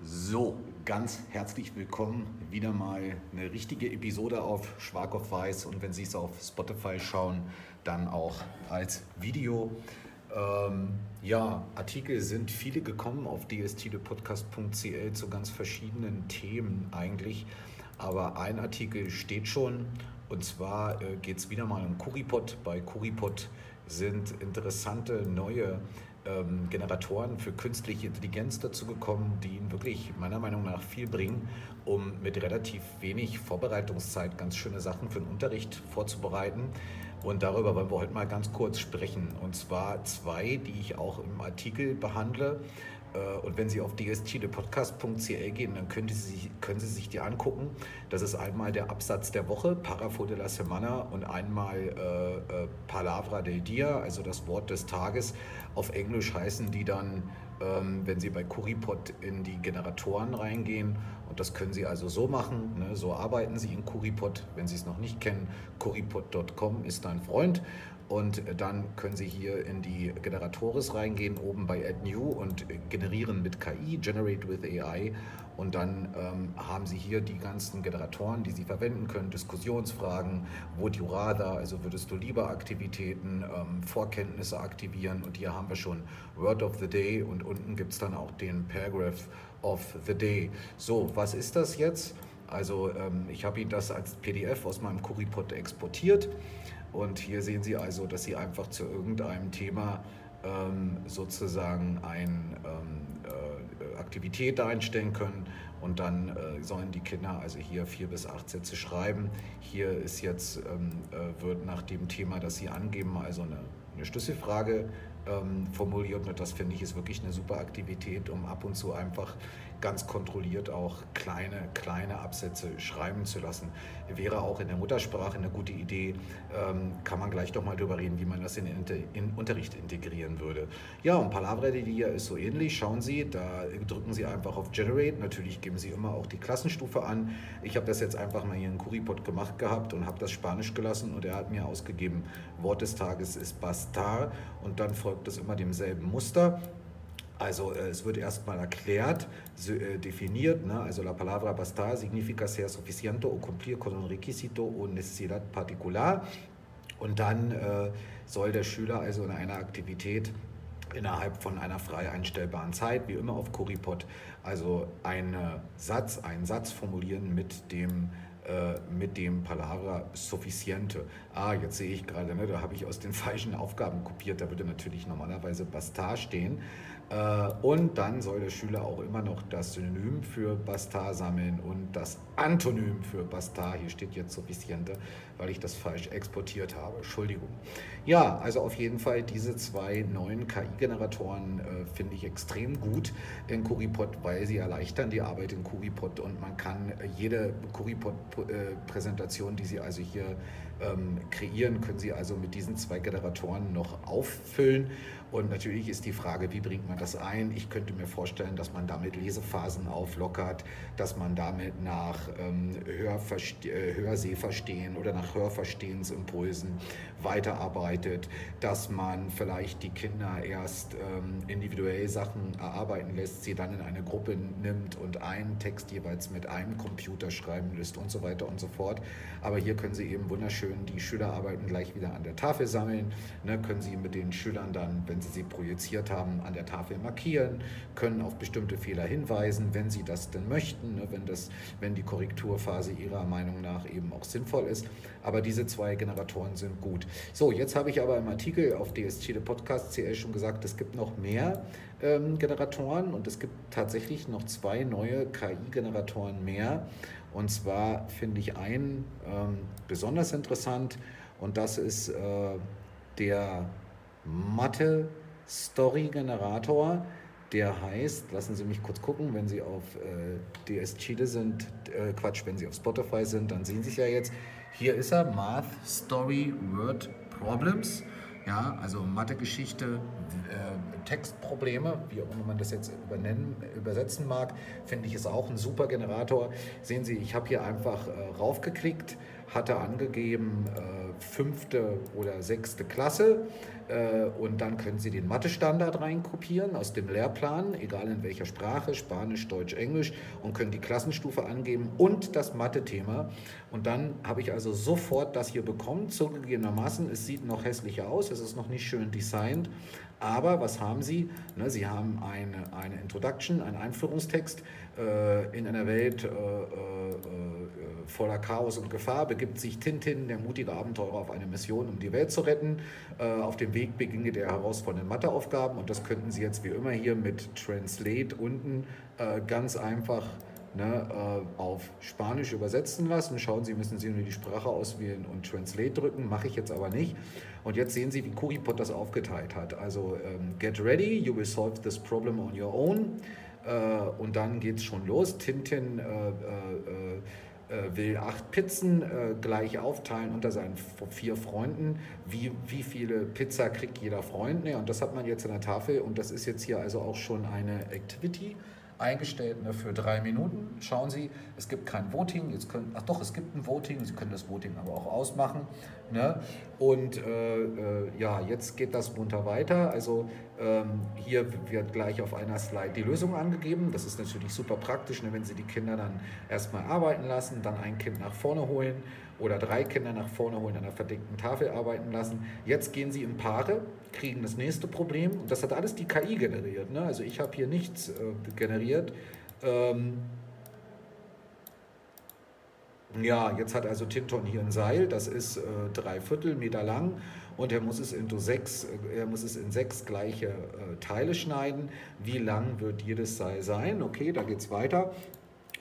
So, ganz herzlich willkommen. Wieder mal eine richtige Episode auf Schwark auf Weiß und wenn Sie es auf Spotify schauen, dann auch als Video. Ähm, ja, Artikel sind viele gekommen auf dstdepodcast.cl zu ganz verschiedenen Themen eigentlich. Aber ein Artikel steht schon und zwar äh, geht es wieder mal um Kuripod. Bei Kuripod sind interessante neue ähm, Generatoren für künstliche Intelligenz dazu gekommen, die ihnen wirklich meiner Meinung nach viel bringen, um mit relativ wenig Vorbereitungszeit ganz schöne Sachen für den Unterricht vorzubereiten. Und darüber wollen wir heute mal ganz kurz sprechen. Und zwar zwei, die ich auch im Artikel behandle. Äh, und wenn Sie auf dstdepodcast.cl gehen, dann können Sie, sich, können Sie sich die angucken. Das ist einmal der Absatz der Woche, Parafo de la Semana, und einmal äh, äh, Palavra del Dia, also das Wort des Tages. Auf Englisch heißen die dann, ähm, wenn Sie bei Curipod in die Generatoren reingehen, das können Sie also so machen, ne, so arbeiten Sie in Curipod. Wenn Sie es noch nicht kennen, curipod.com ist dein Freund. Und dann können Sie hier in die Generatoris reingehen, oben bei Add New und generieren mit KI, Generate with AI. Und dann ähm, haben Sie hier die ganzen Generatoren, die Sie verwenden können, Diskussionsfragen, Would you rather, also würdest du lieber Aktivitäten, ähm, Vorkenntnisse aktivieren. Und hier haben wir schon Word of the Day und unten gibt es dann auch den Paragraph of the Day. So, was ist das jetzt? Also ähm, ich habe Ihnen das als PDF aus meinem Currypod exportiert. Und hier sehen Sie also, dass Sie einfach zu irgendeinem Thema ähm, sozusagen eine ähm, äh, Aktivität einstellen können und dann äh, sollen die Kinder also hier vier bis acht Sätze schreiben. Hier ist jetzt, ähm, äh, wird nach dem Thema, das Sie angeben, also eine, eine Schlüsselfrage ähm, formuliert und das finde ich ist wirklich eine super Aktivität, um ab und zu einfach ganz kontrolliert auch kleine, kleine Absätze schreiben zu lassen. Wäre auch in der Muttersprache eine gute Idee. Ähm, kann man gleich doch mal drüber reden, wie man das in in Unterricht integrieren würde. Ja, und Palavra de Dia ist so ähnlich. Schauen Sie, da drücken Sie einfach auf Generate. Natürlich geben Sie immer auch die Klassenstufe an. Ich habe das jetzt einfach mal hier in Curipod gemacht gehabt und habe das Spanisch gelassen und er hat mir ausgegeben, Wort des Tages ist Bastar und dann folgt es immer demselben Muster. Also äh, es wird erstmal erklärt, äh, definiert, ne? also la palabra bastar significa ser suficiente o cumplir con un requisito o necesidad particular. Und dann äh, soll der Schüler also in einer Aktivität innerhalb von einer frei einstellbaren Zeit, wie immer auf Curipod, also einen Satz, einen Satz formulieren mit dem äh, mit dem Palabra Sufficiente. Ah, jetzt sehe ich gerade, ne, da habe ich aus den falschen Aufgaben kopiert, da würde natürlich normalerweise Bastar stehen. Äh, und dann soll der Schüler auch immer noch das Synonym für Bastar sammeln und das Antonym für Bastar. Hier steht jetzt Sufficiente, weil ich das falsch exportiert habe. Entschuldigung. Ja, also auf jeden Fall diese zwei neuen KI-Generatoren äh, finde ich extrem gut in Curipod, weil sie erleichtern die Arbeit in Curipod und man kann jede Curipod-Präsentation, die Sie also hier ähm, kreieren, können Sie also mit diesen zwei Generatoren noch auffüllen. Und natürlich ist die Frage, wie bringt man das ein? Ich könnte mir vorstellen, dass man damit Lesephasen auflockert, dass man damit nach ähm, Hörverste äh, Hörsehverstehen oder nach Hörverstehensimpulsen weiterarbeitet, dass man vielleicht die Kinder erst ähm, individuell Sachen erarbeiten lässt, sie dann in eine Gruppe nimmt und einen Text jeweils mit einem Computer schreiben lässt und so weiter und so fort. Aber hier können Sie eben wunderschön die Schülerarbeiten gleich wieder an der Tafel sammeln, ne, können Sie mit den Schülern dann, wenn Sie sie projiziert haben, an der Tafel markieren, können auf bestimmte Fehler hinweisen, wenn Sie das denn möchten, ne, wenn, das, wenn die Korrekturphase Ihrer Meinung nach eben auch sinnvoll ist. Aber diese zwei Generatoren sind gut. So, jetzt habe ich aber im Artikel auf DST Podcast CL schon gesagt, es gibt noch mehr ähm, Generatoren und es gibt tatsächlich noch zwei neue KI-Generatoren mehr. Und zwar finde ich einen ähm, besonders interessant und das ist äh, der Mathe-Story-Generator. Der heißt, lassen Sie mich kurz gucken, wenn Sie auf äh, DS Chile sind, äh, Quatsch, wenn Sie auf Spotify sind, dann sehen Sie es ja jetzt. Hier ist er, Math Story Word Problems. Ja, also Mathe-Geschichte, äh, Textprobleme, wie auch immer man das jetzt übersetzen mag, finde ich ist auch ein super Generator. Sehen Sie, ich habe hier einfach äh, raufgeklickt hatte angegeben äh, fünfte oder sechste Klasse. Äh, und dann können Sie den Mathe-Standard reinkopieren aus dem Lehrplan, egal in welcher Sprache, Spanisch, Deutsch, Englisch, und können die Klassenstufe angeben und das Mathe-Thema. Und dann habe ich also sofort das hier bekommen, zugegebenermaßen. Es sieht noch hässlicher aus, es ist noch nicht schön designt, aber was haben Sie? Ne, Sie haben eine, eine Introduction, einen Einführungstext. Äh, in einer Welt äh, voller Chaos und Gefahr begibt sich Tintin, der mutige Abenteurer, auf eine Mission, um die Welt zu retten. Äh, auf dem Weg beginne der herausfordernden Matheaufgaben und das könnten Sie jetzt wie immer hier mit Translate unten äh, ganz einfach ne, äh, auf Spanisch übersetzen lassen. Schauen Sie, müssen Sie nur die Sprache auswählen und Translate drücken. Mache ich jetzt aber nicht. Und jetzt sehen Sie, wie Kuripot das aufgeteilt hat. Also ähm, get ready, you will solve this problem on your own. Äh, und dann geht es schon los. Tintin äh, äh, äh, will acht Pizzen äh, gleich aufteilen unter seinen vier Freunden. Wie, wie viele Pizza kriegt jeder Freund? Ne, und das hat man jetzt an der Tafel und das ist jetzt hier also auch schon eine Activity eingestellt ne, für drei Minuten. Schauen Sie, es gibt kein Voting. Jetzt können, ach doch, es gibt ein Voting. Sie können das Voting aber auch ausmachen. Ne? Und äh, äh, ja, jetzt geht das munter weiter. Also ähm, hier wird gleich auf einer Slide die Lösung angegeben. Das ist natürlich super praktisch, ne, wenn Sie die Kinder dann erstmal arbeiten lassen, dann ein Kind nach vorne holen oder drei Kinder nach vorne holen, an einer verdeckten Tafel arbeiten lassen. Jetzt gehen sie in Paare, kriegen das nächste Problem und das hat alles die KI generiert. Ne? Also ich habe hier nichts äh, generiert. Ähm ja, jetzt hat also Tinton hier ein Seil, das ist äh, drei Viertel Meter lang und er muss es in sechs, äh, er muss es in sechs gleiche äh, Teile schneiden. Wie lang wird jedes Seil sein? Okay, da geht es weiter.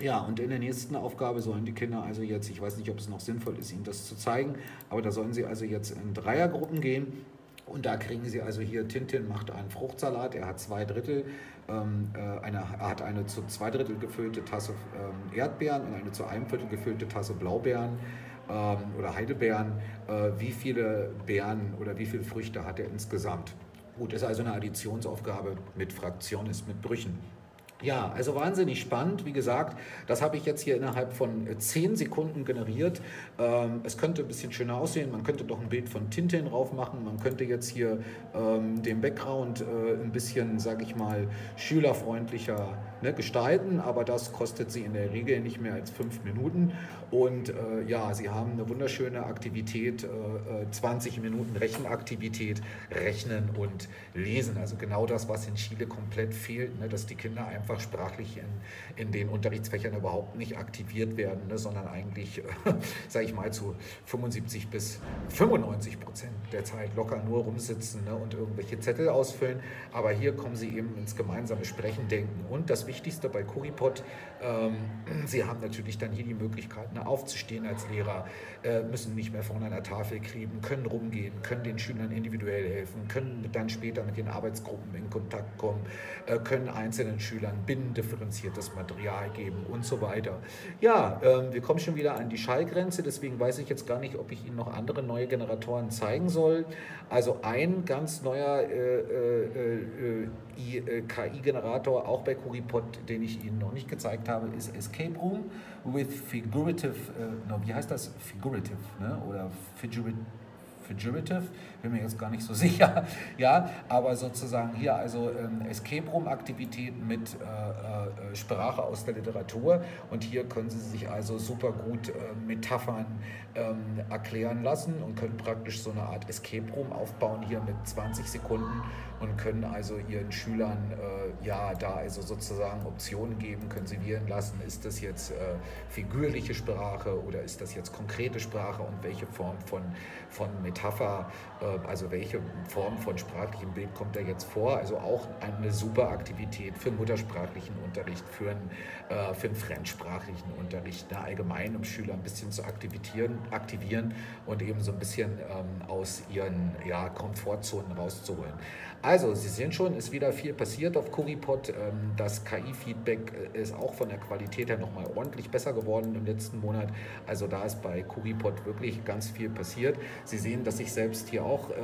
Ja, und in der nächsten Aufgabe sollen die Kinder also jetzt, ich weiß nicht, ob es noch sinnvoll ist, ihnen das zu zeigen, aber da sollen sie also jetzt in Dreiergruppen gehen. Und da kriegen sie also hier, Tintin macht einen Fruchtsalat, er hat zwei Drittel, ähm, äh, eine, er hat eine zu zwei Drittel gefüllte Tasse ähm, Erdbeeren und eine zu einem Viertel gefüllte Tasse Blaubeeren ähm, oder Heidelbeeren. Äh, wie viele Beeren oder wie viele Früchte hat er insgesamt? Gut, ist also eine Additionsaufgabe mit Fraktionen, mit Brüchen. Ja, also wahnsinnig spannend. Wie gesagt, das habe ich jetzt hier innerhalb von äh, zehn Sekunden generiert. Ähm, es könnte ein bisschen schöner aussehen. Man könnte doch ein Bild von Tintin drauf machen. Man könnte jetzt hier ähm, den Background äh, ein bisschen, sage ich mal, schülerfreundlicher ne, gestalten. Aber das kostet sie in der Regel nicht mehr als fünf Minuten. Und äh, ja, sie haben eine wunderschöne Aktivität, äh, 20 äh, Minuten Rechenaktivität, Rechnen und Lesen. Also genau das, was in Chile komplett fehlt, ne, dass die Kinder einfach einfach sprachlich in, in den Unterrichtsfächern überhaupt nicht aktiviert werden, ne, sondern eigentlich, äh, sage ich mal, zu 75 bis 95 Prozent der Zeit locker nur rumsitzen ne, und irgendwelche Zettel ausfüllen. Aber hier kommen sie eben ins gemeinsame Sprechen, Denken. Und das Wichtigste bei Kuripot, ähm, sie haben natürlich dann hier die Möglichkeit, ne, aufzustehen als Lehrer, äh, müssen nicht mehr vor einer Tafel kriegen, können rumgehen, können den Schülern individuell helfen, können dann später mit den Arbeitsgruppen in Kontakt kommen, äh, können einzelnen Schülern binnendifferenziertes Material geben und so weiter. Ja, äh, wir kommen schon wieder an die Schallgrenze, deswegen weiß ich jetzt gar nicht, ob ich Ihnen noch andere neue Generatoren zeigen soll. Also ein ganz neuer äh, äh, äh, KI-Generator, auch bei Kuripod, den ich Ihnen noch nicht gezeigt habe, ist Escape Room with Figurative, no, wie heißt das? Figurative ne? oder Figurative Figurative, bin mir jetzt gar nicht so sicher, ja, aber sozusagen hier also ähm, Escape Room Aktivitäten mit äh, äh, Sprache aus der Literatur. Und hier können Sie sich also super gut äh, Metaphern ähm, erklären lassen und können praktisch so eine Art Escape Room aufbauen hier mit 20 Sekunden und können also ihren Schülern äh, ja da also sozusagen Optionen geben, können sie wählen lassen, ist das jetzt äh, figürliche Sprache oder ist das jetzt konkrete Sprache und welche Form von, von Metapher, äh, also welche Form von sprachlichem Bild kommt da jetzt vor. Also auch eine super Aktivität für muttersprachlichen Unterricht, für einen, äh, für einen fremdsprachlichen Unterricht, ne, allgemein, um Schüler ein bisschen zu aktivieren, aktivieren und eben so ein bisschen ähm, aus ihren ja, Komfortzonen rauszuholen. Also, Sie sehen schon, ist wieder viel passiert auf Kuripod. Ähm, das KI-Feedback äh, ist auch von der Qualität her nochmal ordentlich besser geworden im letzten Monat. Also da ist bei Kuripod wirklich ganz viel passiert. Sie sehen, dass ich selbst hier auch äh,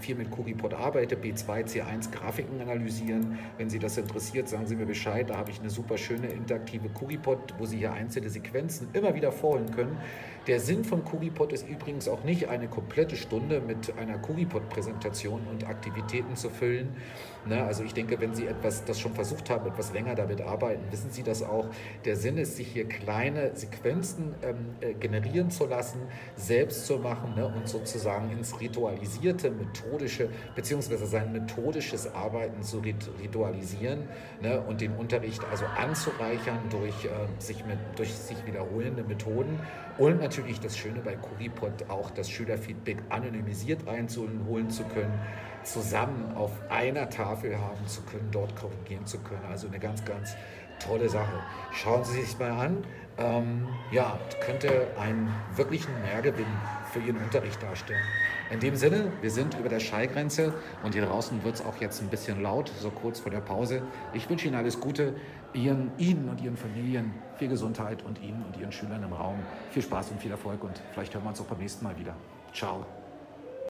viel mit Kuripod arbeite, B2, C1 Grafiken analysieren. Wenn Sie das interessiert, sagen Sie mir Bescheid. Da habe ich eine super schöne interaktive Kuripod, wo Sie hier einzelne Sequenzen immer wieder vorholen können. Der Sinn von Kuripod ist übrigens auch nicht eine komplette Stunde mit einer Kuripod-Präsentation und Aktivitäten zu füllen. Ne? Also ich denke, wenn Sie etwas, das schon versucht haben, etwas länger damit arbeiten, wissen Sie das auch. Der Sinn ist, sich hier kleine Sequenzen ähm, äh, generieren zu lassen, selbst zu machen ne? und sozusagen ins ritualisierte, methodische, beziehungsweise sein methodisches Arbeiten zu ritualisieren ne? und den Unterricht also anzureichern durch, äh, sich, mit, durch sich wiederholende Methoden und natürlich das Schöne bei Kuripod auch das Schülerfeedback anonymisiert reinzuholen zu können, zusammen auf einer Tafel haben zu können, dort korrigieren zu können. Also eine ganz, ganz tolle Sache. Schauen Sie sich mal an. Ähm, ja, könnte einen wirklichen Mehrgewinn für Ihren Unterricht darstellen. In dem Sinne, wir sind über der Schallgrenze und hier draußen wird es auch jetzt ein bisschen laut, so kurz vor der Pause. Ich wünsche Ihnen alles Gute, Ihren, Ihnen und Ihren Familien viel Gesundheit und Ihnen und Ihren Schülern im Raum viel Spaß und viel Erfolg und vielleicht hören wir uns auch beim nächsten Mal wieder. Ciao.